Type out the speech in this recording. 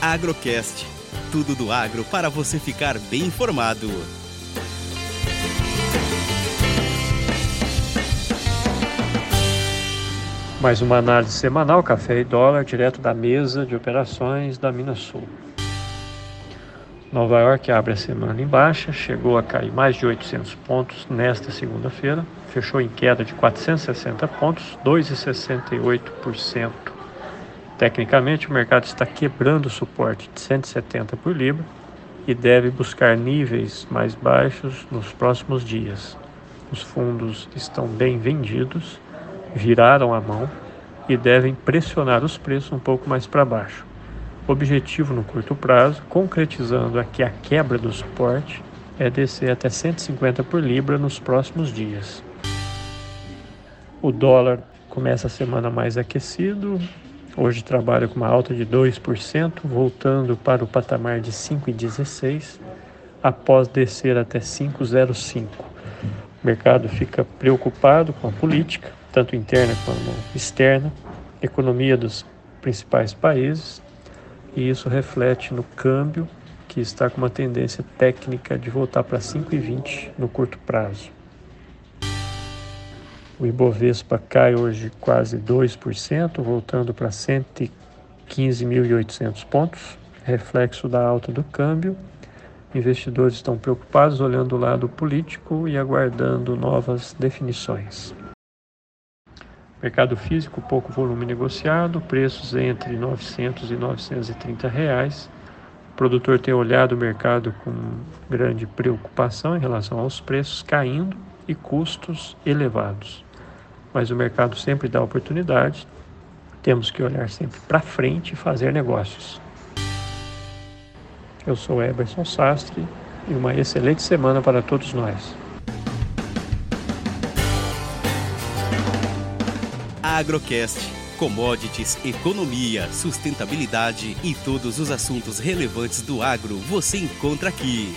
Agrocast. Tudo do agro para você ficar bem informado. Mais uma análise semanal, café e dólar, direto da mesa de operações da Minas Sul. Nova York abre a semana em baixa, chegou a cair mais de 800 pontos nesta segunda-feira, fechou em queda de 460 pontos, 2,68%. Tecnicamente, o mercado está quebrando o suporte de 170 por libra e deve buscar níveis mais baixos nos próximos dias. Os fundos estão bem vendidos, viraram a mão e devem pressionar os preços um pouco mais para baixo. Objetivo no curto prazo, concretizando aqui a quebra do suporte, é descer até 150 por libra nos próximos dias. O dólar começa a semana mais aquecido, Hoje trabalha com uma alta de 2%, voltando para o patamar de 5,16 após descer até 5,05. O mercado fica preocupado com a política, tanto interna quanto externa, economia dos principais países, e isso reflete no câmbio, que está com uma tendência técnica de voltar para 5,20 no curto prazo. O Ibovespa cai hoje quase 2%, voltando para 115.800 pontos, reflexo da alta do câmbio. Investidores estão preocupados olhando o lado político e aguardando novas definições. Mercado físico, pouco volume negociado, preços entre 900 e 930 reais. O produtor tem olhado o mercado com grande preocupação em relação aos preços caindo e custos elevados mas o mercado sempre dá oportunidade. Temos que olhar sempre para frente e fazer negócios. Eu sou Eberson Sastre e uma excelente semana para todos nós. Agrocast. Commodities, economia, sustentabilidade e todos os assuntos relevantes do agro você encontra aqui.